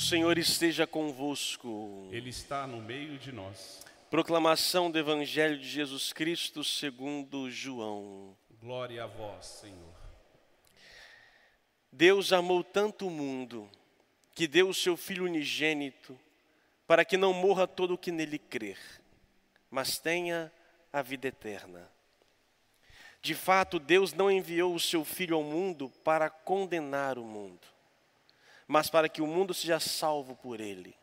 Senhor esteja convosco. Ele está no meio de nós. Proclamação do Evangelho de Jesus Cristo segundo João. Glória a vós, Senhor. Deus amou tanto o mundo que deu o seu Filho unigênito para que não morra todo o que nele crer, mas tenha a vida eterna. De fato, Deus não enviou o seu Filho ao mundo para condenar o mundo, mas para que o mundo seja salvo por ele.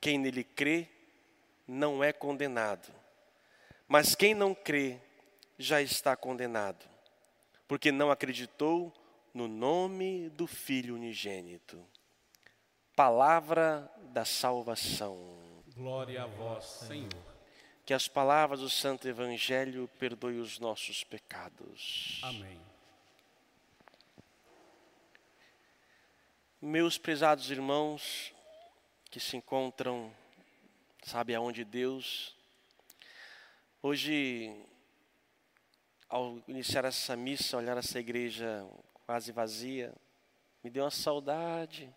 Quem nele crê não é condenado, mas quem não crê já está condenado, porque não acreditou no nome do Filho unigênito. Palavra da salvação. Glória a vós, Senhor. Que as palavras do Santo Evangelho perdoem os nossos pecados. Amém. Meus prezados irmãos que se encontram, sabe aonde Deus, hoje, ao iniciar essa missa, olhar essa igreja quase vazia, me deu uma saudade,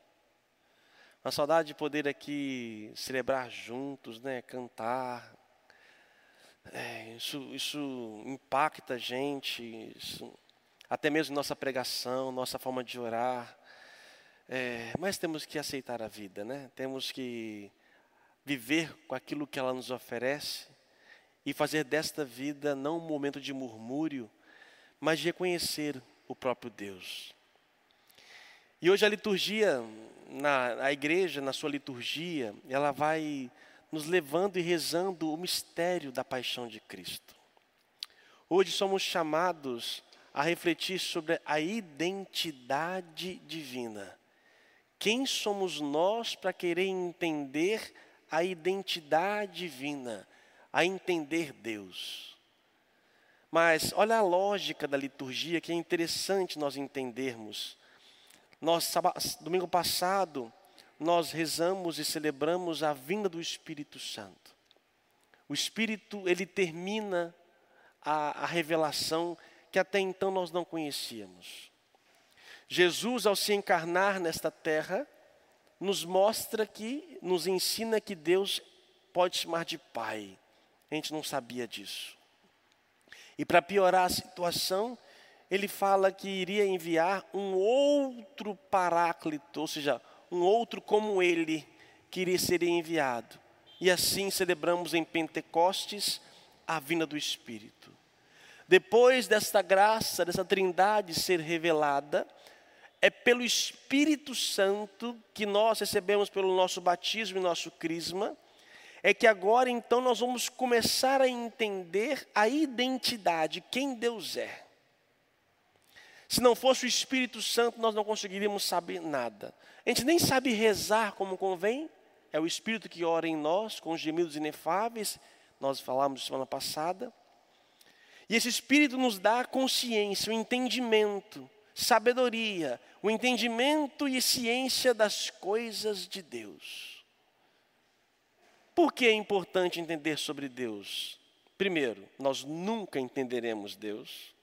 uma saudade de poder aqui celebrar juntos, né, cantar. É, isso, isso impacta a gente, isso, até mesmo nossa pregação, nossa forma de orar. É, mas temos que aceitar a vida, né? Temos que viver com aquilo que ela nos oferece e fazer desta vida não um momento de murmúrio, mas de reconhecer o próprio Deus. E hoje a liturgia, na a igreja, na sua liturgia, ela vai nos levando e rezando o mistério da paixão de Cristo. Hoje somos chamados a refletir sobre a identidade divina. Quem somos nós para querer entender a identidade divina, a entender Deus? Mas olha a lógica da liturgia que é interessante nós entendermos. Nós, domingo passado, nós rezamos e celebramos a vinda do Espírito Santo. O Espírito, ele termina a, a revelação que até então nós não conhecíamos. Jesus, ao se encarnar nesta terra, nos mostra que, nos ensina que Deus pode chamar de Pai. A gente não sabia disso. E para piorar a situação, ele fala que iria enviar um outro paráclito, ou seja, um outro como ele, que iria ser enviado. E assim celebramos em Pentecostes a vinda do Espírito. Depois desta graça, dessa trindade ser revelada, é pelo Espírito Santo que nós recebemos pelo nosso batismo e nosso crisma, é que agora então nós vamos começar a entender a identidade, quem Deus é. Se não fosse o Espírito Santo, nós não conseguiríamos saber nada. A gente nem sabe rezar como convém, é o Espírito que ora em nós, com gemidos inefáveis, nós falamos semana passada. E esse Espírito nos dá consciência, o entendimento, sabedoria, o entendimento e ciência das coisas de Deus. Por que é importante entender sobre Deus? Primeiro, nós nunca entenderemos Deus.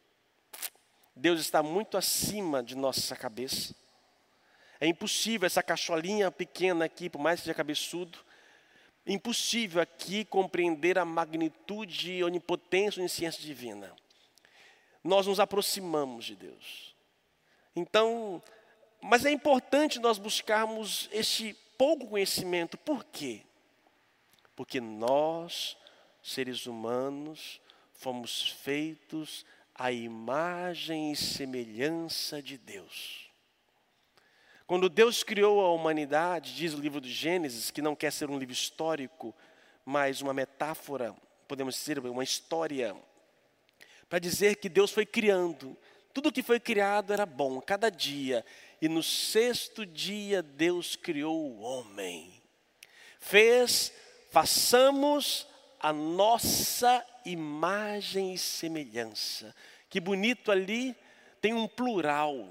Deus está muito acima de nossa cabeça. É impossível essa cacholinha pequena aqui, por mais que seja cabeçudo, impossível aqui compreender a magnitude e onipotência onisciência divina. Nós nos aproximamos de Deus. Então, mas é importante nós buscarmos esse pouco conhecimento. Por quê? Porque nós, seres humanos, fomos feitos à imagem e semelhança de Deus. Quando Deus criou a humanidade, diz o livro de Gênesis, que não quer ser um livro histórico, mas uma metáfora, podemos dizer, uma história, para dizer que Deus foi criando. Tudo que foi criado era bom, cada dia. E no sexto dia Deus criou o homem. Fez façamos a nossa imagem e semelhança. Que bonito ali, tem um plural.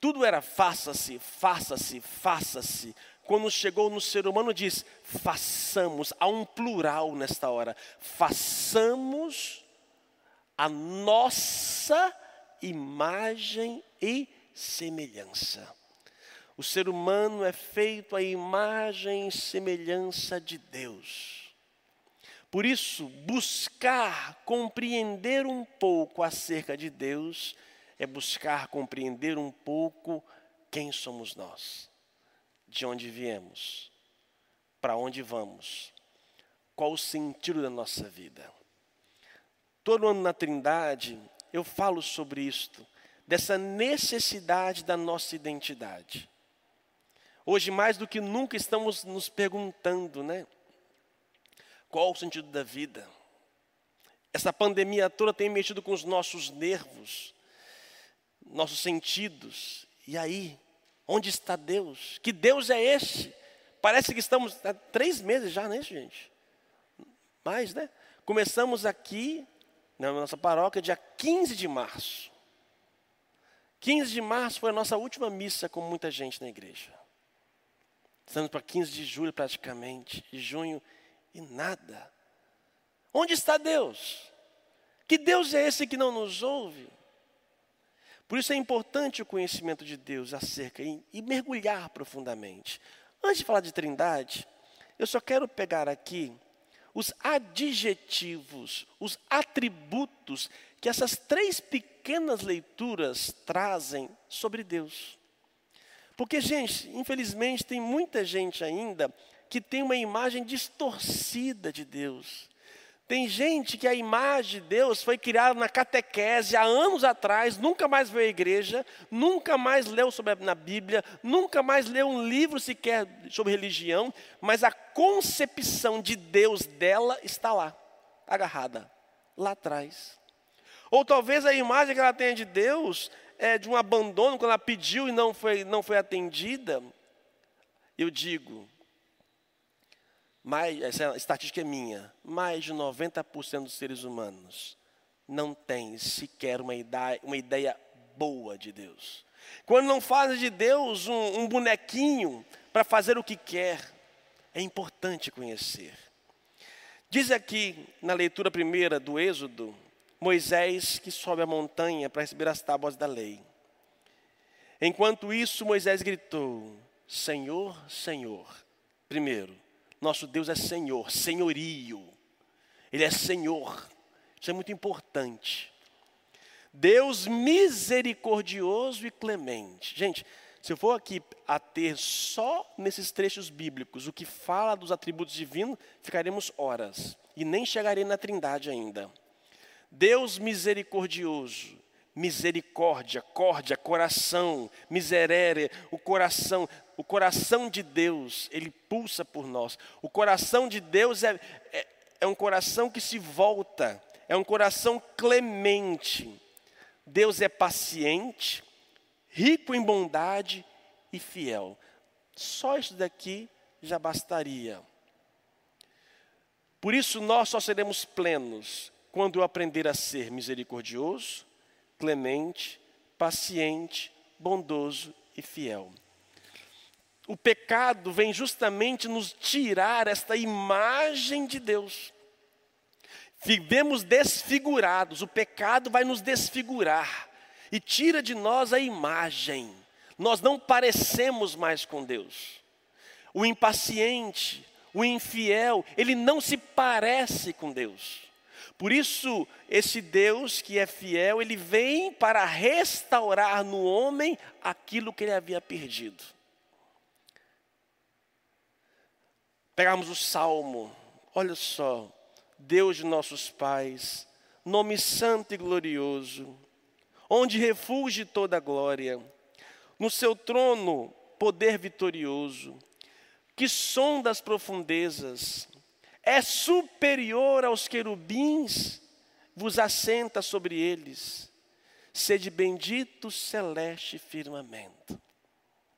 Tudo era faça-se, faça-se, faça-se. Quando chegou no ser humano, diz: façamos. Há um plural nesta hora. Façamos a nossa imagem e semelhança. O ser humano é feito à imagem e semelhança de Deus. Por isso, buscar compreender um pouco acerca de Deus é buscar compreender um pouco quem somos nós, de onde viemos, para onde vamos, qual o sentido da nossa vida. Todo ano na Trindade, eu falo sobre isto, dessa necessidade da nossa identidade. Hoje, mais do que nunca, estamos nos perguntando, né? Qual o sentido da vida? Essa pandemia toda tem mexido com os nossos nervos, nossos sentidos. E aí, onde está Deus? Que Deus é esse? Parece que estamos há três meses já, né, gente? Mais, né? Começamos aqui, na nossa paróquia, dia 15 de março. 15 de março foi a nossa última missa com muita gente na igreja. Estamos para 15 de julho praticamente, e junho, e nada. Onde está Deus? Que Deus é esse que não nos ouve? Por isso é importante o conhecimento de Deus acerca e, e mergulhar profundamente. Antes de falar de trindade, eu só quero pegar aqui os adjetivos, os atributos que essas três pequenas leituras trazem sobre Deus. Porque, gente, infelizmente tem muita gente ainda que tem uma imagem distorcida de Deus. Tem gente que a imagem de Deus foi criada na catequese há anos atrás, nunca mais veio à igreja, nunca mais leu sobre a, na Bíblia, nunca mais leu um livro sequer sobre religião, mas a concepção de Deus dela está lá, agarrada, lá atrás. Ou talvez a imagem que ela tenha de Deus é de um abandono, quando ela pediu e não foi, não foi atendida. Eu digo, mais, essa estatística é minha, mais de 90% dos seres humanos não tem sequer uma ideia, uma ideia boa de Deus. Quando não fazem de Deus um, um bonequinho para fazer o que quer, é importante conhecer. Diz aqui na leitura primeira do Êxodo, Moisés que sobe a montanha para receber as tábuas da lei. Enquanto isso, Moisés gritou: Senhor, Senhor. Primeiro, nosso Deus é Senhor, senhorio. Ele é Senhor. Isso é muito importante. Deus misericordioso e clemente. Gente, se eu for aqui a ter só nesses trechos bíblicos o que fala dos atributos divinos, ficaremos horas e nem chegarei na Trindade ainda. Deus misericordioso, misericórdia, córdia, coração, miserere, o coração, o coração de Deus, ele pulsa por nós. O coração de Deus é, é, é um coração que se volta, é um coração clemente. Deus é paciente, rico em bondade e fiel. Só isso daqui já bastaria. Por isso nós só seremos plenos quando eu aprender a ser misericordioso, clemente, paciente, bondoso e fiel. O pecado vem justamente nos tirar esta imagem de Deus. Vivemos desfigurados, o pecado vai nos desfigurar e tira de nós a imagem. Nós não parecemos mais com Deus. O impaciente, o infiel, ele não se parece com Deus. Por isso, esse Deus que é fiel, ele vem para restaurar no homem aquilo que ele havia perdido. Pegarmos o salmo, olha só, Deus de nossos pais, nome santo e glorioso, onde refulge toda a glória, no seu trono, poder vitorioso, que sonda as profundezas, é superior aos querubins, vos assenta sobre eles. Sede bendito, celeste firmamento.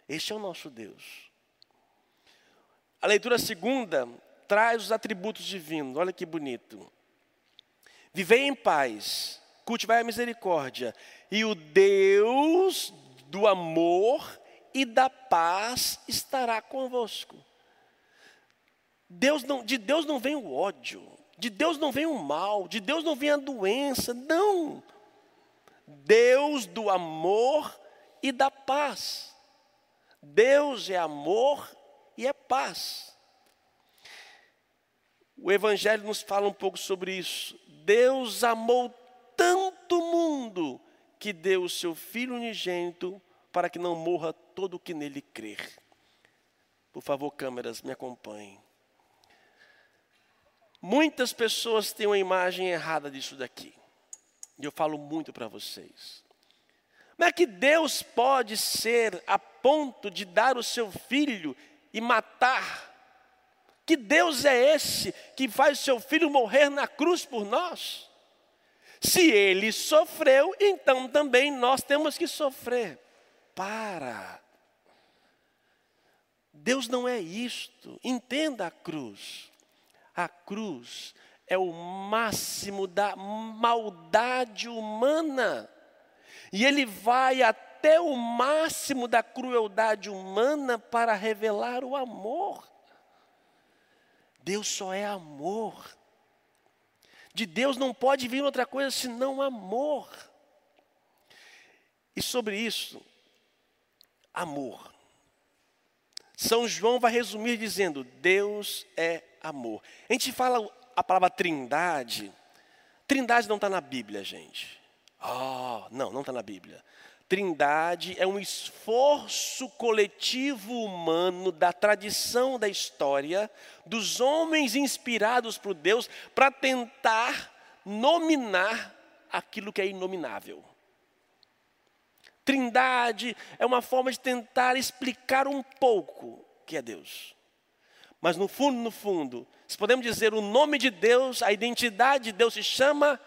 Este é o nosso Deus. A leitura segunda traz os atributos divinos. Olha que bonito. Vivei em paz, cultivai a misericórdia, e o Deus do amor e da paz estará convosco. Deus não, de Deus não vem o ódio, de Deus não vem o mal, de Deus não vem a doença, não. Deus do amor e da paz. Deus é amor e é paz. O Evangelho nos fala um pouco sobre isso. Deus amou tanto o mundo que deu o seu Filho unigênito para que não morra todo o que nele crer. Por favor, câmeras, me acompanhem. Muitas pessoas têm uma imagem errada disso daqui. E eu falo muito para vocês. Como é que Deus pode ser a ponto de dar o seu filho e matar? Que Deus é esse que faz o seu filho morrer na cruz por nós? Se ele sofreu, então também nós temos que sofrer. Para. Deus não é isto. Entenda a cruz. A cruz é o máximo da maldade humana. E ele vai até o máximo da crueldade humana para revelar o amor. Deus só é amor. De Deus não pode vir outra coisa senão amor. E sobre isso, amor. São João vai resumir dizendo: Deus é amor. A gente fala a palavra trindade. Trindade não está na Bíblia, gente. Oh, não, não está na Bíblia. Trindade é um esforço coletivo humano da tradição da história, dos homens inspirados por Deus, para tentar nominar aquilo que é inominável. Trindade é uma forma de tentar explicar um pouco o que é Deus. Mas no fundo, no fundo, se podemos dizer o nome de Deus, a identidade de Deus se chama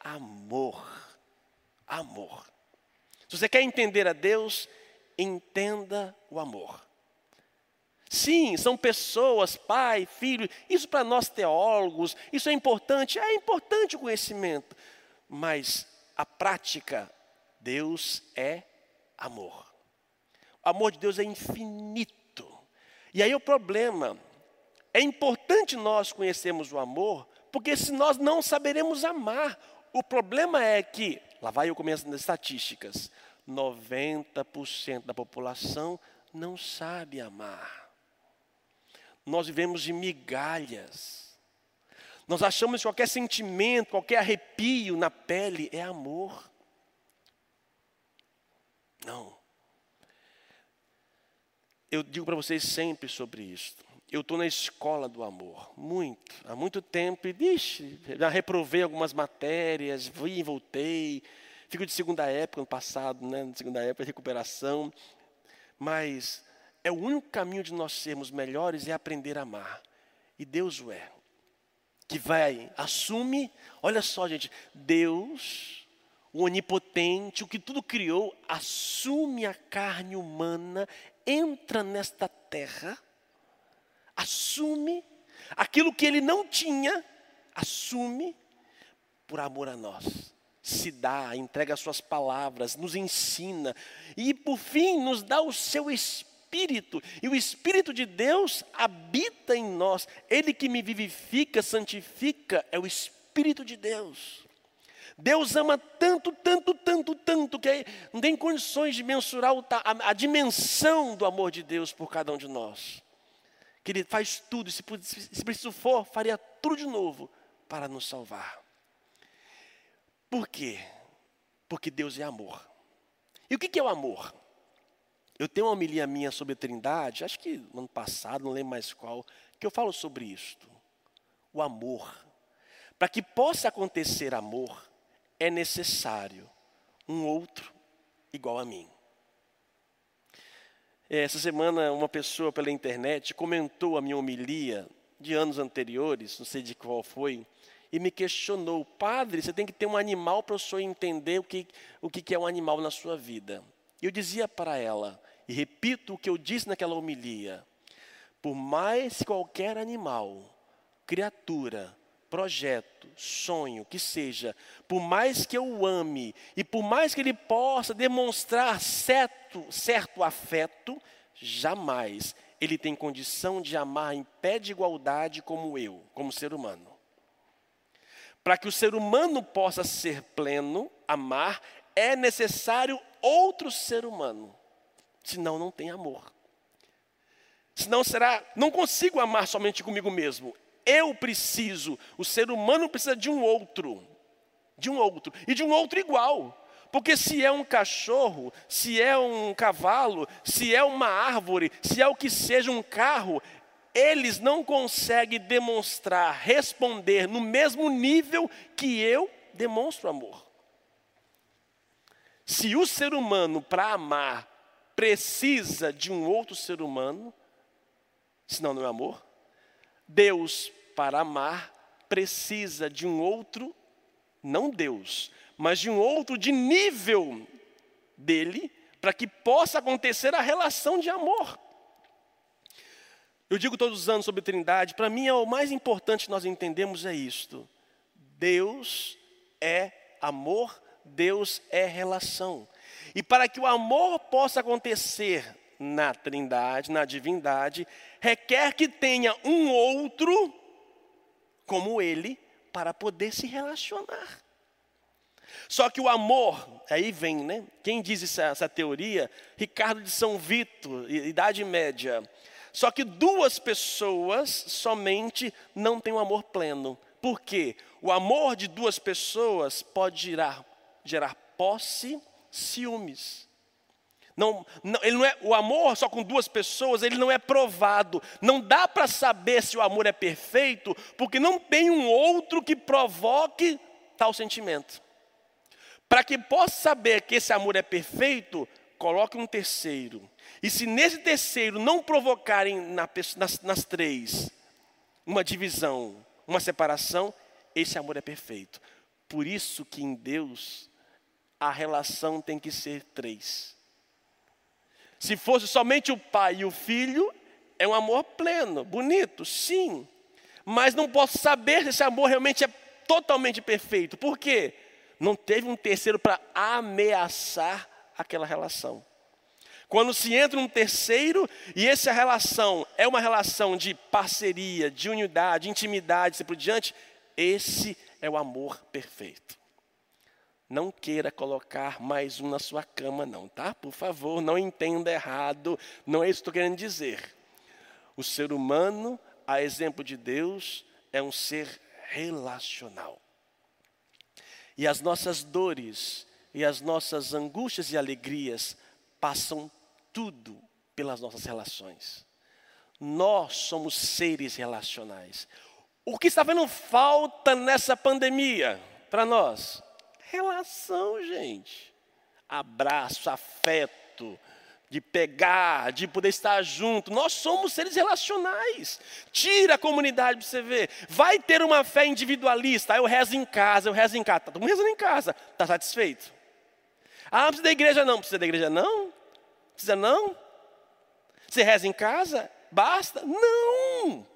amor amor. Se você quer entender a Deus, entenda o amor. Sim, são pessoas, pai, filho, isso para nós teólogos, isso é importante, é importante o conhecimento, mas a prática, Deus é amor. O amor de Deus é infinito. E aí o problema, é importante nós conhecermos o amor, porque se nós não saberemos amar, o problema é que Lá vai eu começo nas estatísticas. 90% da população não sabe amar. Nós vivemos de migalhas. Nós achamos que qualquer sentimento, qualquer arrepio na pele é amor. Não. Eu digo para vocês sempre sobre isso eu estou na escola do amor, muito, há muito tempo, e vixe, já reprovei algumas matérias, vim e voltei, fico de segunda época, no passado, né, de segunda época, recuperação, mas é o único caminho de nós sermos melhores é aprender a amar, e Deus o é, que vai, assume, olha só gente, Deus, o onipotente, o que tudo criou, assume a carne humana, entra nesta terra, assume aquilo que ele não tinha, assume por amor a nós. Se dá, entrega as suas palavras, nos ensina e por fim nos dá o seu espírito. E o espírito de Deus habita em nós. Ele que me vivifica, santifica, é o espírito de Deus. Deus ama tanto, tanto, tanto, tanto, que não tem condições de mensurar a, a dimensão do amor de Deus por cada um de nós que Ele faz tudo, se, se preciso for, faria tudo de novo para nos salvar. Por quê? Porque Deus é amor. E o que é o amor? Eu tenho uma homilia minha sobre a Trindade, acho que no ano passado, não lembro mais qual, que eu falo sobre isto. O amor. Para que possa acontecer amor, é necessário um outro igual a mim. É, essa semana, uma pessoa pela internet comentou a minha homilia de anos anteriores, não sei de qual foi, e me questionou: Padre, você tem que ter um animal para o senhor entender o que, o que é um animal na sua vida. E eu dizia para ela, e repito o que eu disse naquela homilia: por mais qualquer animal, criatura, projeto, sonho, que seja, por mais que eu o ame e por mais que ele possa demonstrar certo, certo afeto, jamais ele tem condição de amar em pé de igualdade como eu, como ser humano. Para que o ser humano possa ser pleno, amar, é necessário outro ser humano. senão não tem amor. Senão será, não consigo amar somente comigo mesmo. Eu preciso, o ser humano precisa de um outro, de um outro, e de um outro igual. Porque se é um cachorro, se é um cavalo, se é uma árvore, se é o que seja um carro, eles não conseguem demonstrar, responder no mesmo nível que eu demonstro amor. Se o ser humano, para amar, precisa de um outro ser humano, senão não é amor, Deus, para amar, precisa de um outro, não Deus, mas de um outro de nível dele, para que possa acontecer a relação de amor. Eu digo todos os anos sobre Trindade, para mim é o mais importante que nós entendemos é isto. Deus é amor, Deus é relação. E para que o amor possa acontecer na Trindade, na divindade, requer que tenha um outro como ele para poder se relacionar. Só que o amor, aí vem, né? Quem diz essa, essa teoria? Ricardo de São Vito, Idade Média. Só que duas pessoas somente não têm um amor pleno. Por quê? O amor de duas pessoas pode gerar, gerar posse, ciúmes. Não, não, ele não é, o amor só com duas pessoas, ele não é provado. Não dá para saber se o amor é perfeito, porque não tem um outro que provoque tal sentimento. Para que possa saber que esse amor é perfeito, coloque um terceiro. E se nesse terceiro não provocarem na, nas, nas três uma divisão, uma separação, esse amor é perfeito. Por isso que em Deus a relação tem que ser três. Se fosse somente o pai e o filho, é um amor pleno, bonito, sim. Mas não posso saber se esse amor realmente é totalmente perfeito. Por quê? Não teve um terceiro para ameaçar aquela relação. Quando se entra um terceiro e essa relação é uma relação de parceria, de unidade, intimidade, assim por diante, esse é o amor perfeito. Não queira colocar mais um na sua cama, não, tá? Por favor, não entenda errado, não é isso que estou querendo dizer. O ser humano, a exemplo de Deus, é um ser relacional. E as nossas dores, e as nossas angústias e alegrias passam tudo pelas nossas relações. Nós somos seres relacionais. O que está vendo falta nessa pandemia para nós? Relação, gente. Abraço, afeto, de pegar, de poder estar junto. Nós somos seres relacionais. Tira a comunidade para você ver. Vai ter uma fé individualista. eu rezo em casa, eu rezo em casa. Está todo mundo rezando em casa. Está satisfeito? Ah, não precisa da igreja não. Precisa da igreja não? Precisa não? Você reza em casa? Basta? Não!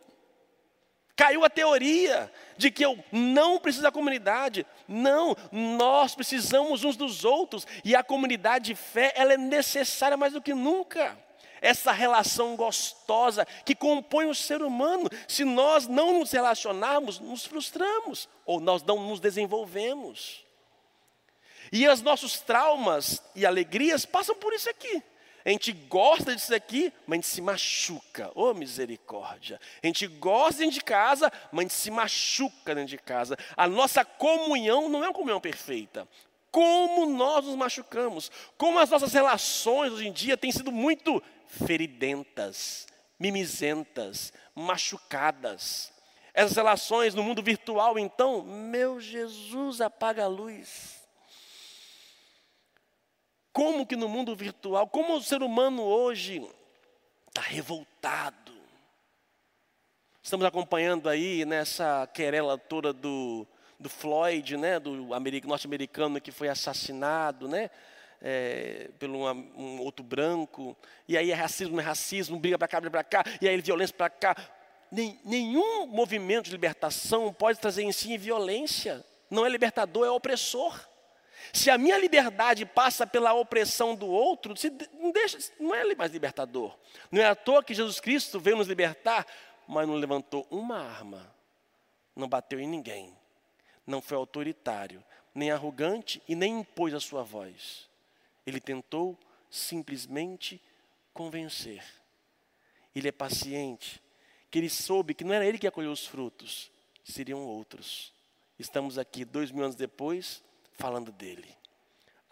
Caiu a teoria de que eu não preciso da comunidade. Não, nós precisamos uns dos outros. E a comunidade de fé, ela é necessária mais do que nunca. Essa relação gostosa que compõe o ser humano. Se nós não nos relacionarmos, nos frustramos. Ou nós não nos desenvolvemos. E os nossos traumas e alegrias passam por isso aqui. A gente gosta disso aqui, mas a gente se machuca. Oh, misericórdia. A gente gosta dentro de casa, mas a gente se machuca dentro de casa. A nossa comunhão não é uma comunhão perfeita. Como nós nos machucamos. Como as nossas relações hoje em dia têm sido muito feridentas, mimizentas, machucadas. Essas relações no mundo virtual, então, meu Jesus, apaga a luz. Como que no mundo virtual, como o ser humano hoje está revoltado. Estamos acompanhando aí nessa querela toda do, do Floyd, né, do norte-americano que foi assassinado, né, é, pelo um, outro branco. E aí é racismo, é racismo, briga para cá, briga para cá, e aí violência para cá. Nem, nenhum movimento de libertação pode trazer em si violência. Não é libertador, é opressor. Se a minha liberdade passa pela opressão do outro, não, deixa, não é mais libertador. Não é à toa que Jesus Cristo veio nos libertar, mas não levantou uma arma, não bateu em ninguém, não foi autoritário, nem arrogante e nem impôs a sua voz. Ele tentou simplesmente convencer. Ele é paciente, que ele soube que não era ele que ia colher os frutos, seriam outros. Estamos aqui dois mil anos depois falando dele.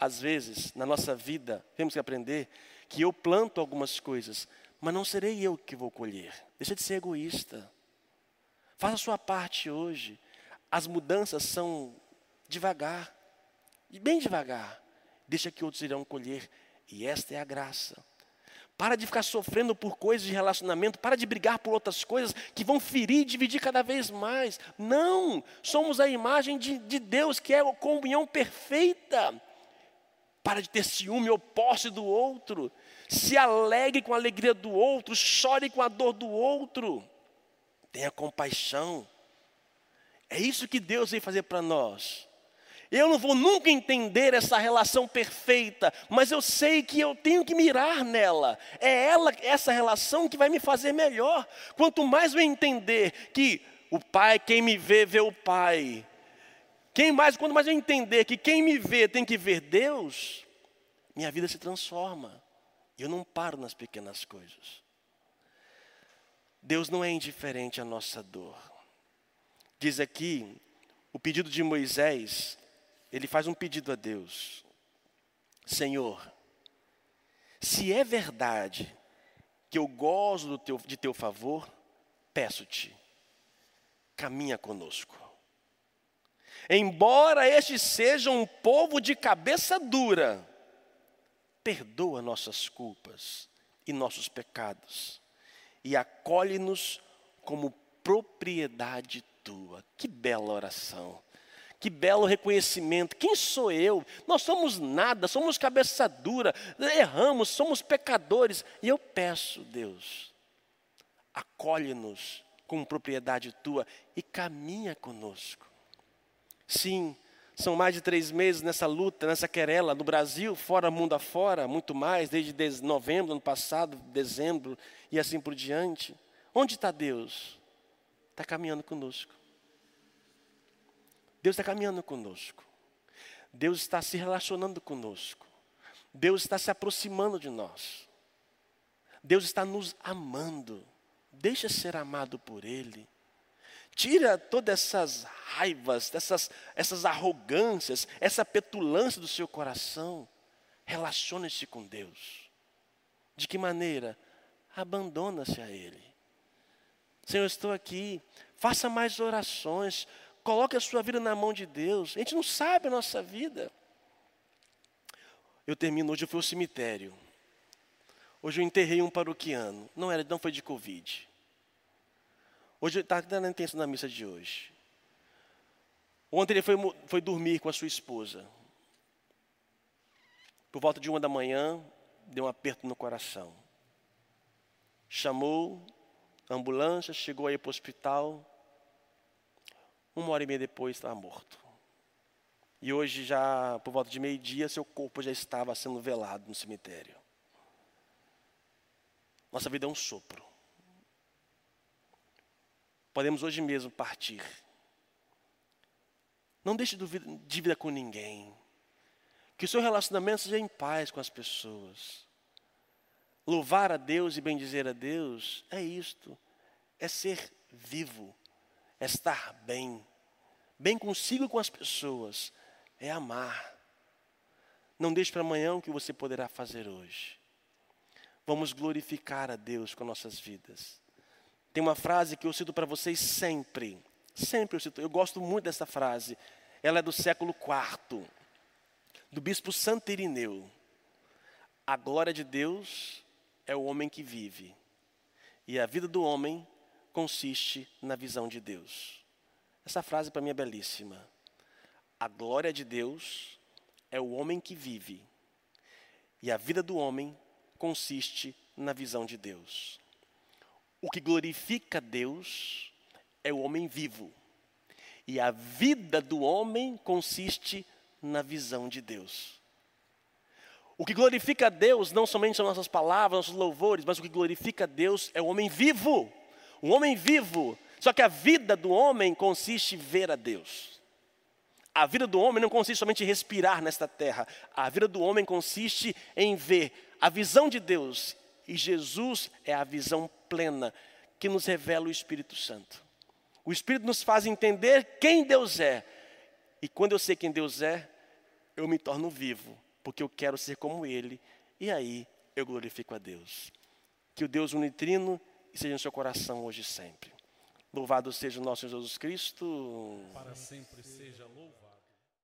Às vezes, na nossa vida, temos que aprender que eu planto algumas coisas, mas não serei eu que vou colher. Deixa de ser egoísta. Faça a sua parte hoje. As mudanças são devagar, bem devagar. Deixa que outros irão colher. E esta é a graça. Para de ficar sofrendo por coisas de relacionamento, para de brigar por outras coisas que vão ferir e dividir cada vez mais. Não! Somos a imagem de, de Deus, que é a comunhão perfeita. Para de ter ciúme ou posse do outro. Se alegre com a alegria do outro, chore com a dor do outro. Tenha compaixão. É isso que Deus veio fazer para nós. Eu não vou nunca entender essa relação perfeita, mas eu sei que eu tenho que mirar nela. É ela, essa relação que vai me fazer melhor. Quanto mais eu entender que o Pai, quem me vê, vê o Pai. Quem mais, quanto mais eu entender que quem me vê tem que ver Deus, minha vida se transforma. Eu não paro nas pequenas coisas. Deus não é indiferente à nossa dor. Diz aqui o pedido de Moisés ele faz um pedido a Deus: Senhor, se é verdade que eu gozo teu, de teu favor, peço-te, caminha conosco. Embora este seja um povo de cabeça dura, perdoa nossas culpas e nossos pecados, e acolhe-nos como propriedade tua. Que bela oração. Que belo reconhecimento. Quem sou eu? Nós somos nada, somos cabeça dura, erramos, somos pecadores. E eu peço, Deus, acolhe-nos com propriedade tua e caminha conosco. Sim, são mais de três meses nessa luta, nessa querela, no Brasil, fora mundo afora, muito mais, desde novembro ano passado, dezembro e assim por diante. Onde está Deus? Está caminhando conosco. Deus está caminhando conosco. Deus está se relacionando conosco. Deus está se aproximando de nós. Deus está nos amando. Deixa ser amado por Ele. Tira todas essas raivas, essas, essas arrogâncias, essa petulância do seu coração. Relacione-se com Deus. De que maneira? Abandona-se a Ele. Senhor, estou aqui. Faça mais orações. Coloque a sua vida na mão de Deus. A gente não sabe a nossa vida. Eu termino hoje, eu fui ao cemitério. Hoje eu enterrei um paroquiano. Não era, não foi de Covid. Hoje está dando intenção na missa de hoje. Ontem ele foi, foi dormir com a sua esposa. Por volta de uma da manhã, deu um aperto no coração. Chamou a ambulância, chegou aí para o hospital. Uma hora e meia depois estava morto. E hoje, já por volta de meio-dia, seu corpo já estava sendo velado no cemitério. Nossa vida é um sopro. Podemos hoje mesmo partir. Não deixe dívida com ninguém. Que o seu relacionamento seja em paz com as pessoas. Louvar a Deus e bendizer a Deus é isto. É ser vivo é estar bem, bem consigo e com as pessoas, é amar. Não deixe para amanhã o que você poderá fazer hoje. Vamos glorificar a Deus com nossas vidas. Tem uma frase que eu cito para vocês sempre, sempre eu cito, eu gosto muito dessa frase. Ela é do século IV, do bispo Santo Irineu. A glória de Deus é o homem que vive, e a vida do homem consiste na visão de Deus. Essa frase para mim é belíssima. A glória de Deus é o homem que vive, e a vida do homem consiste na visão de Deus. O que glorifica Deus é o homem vivo, e a vida do homem consiste na visão de Deus. O que glorifica Deus não somente são nossas palavras, nossos louvores, mas o que glorifica Deus é o homem vivo um homem vivo. Só que a vida do homem consiste em ver a Deus. A vida do homem não consiste somente em respirar nesta terra. A vida do homem consiste em ver a visão de Deus E Jesus é a visão plena que nos revela o Espírito Santo. O Espírito nos faz entender quem Deus é. E quando eu sei quem Deus é, eu me torno vivo, porque eu quero ser como Ele. E aí eu glorifico a Deus. Que o Deus unitrino seja no seu coração hoje e sempre. Louvado seja o nosso Jesus Cristo. Para sempre seja louvado.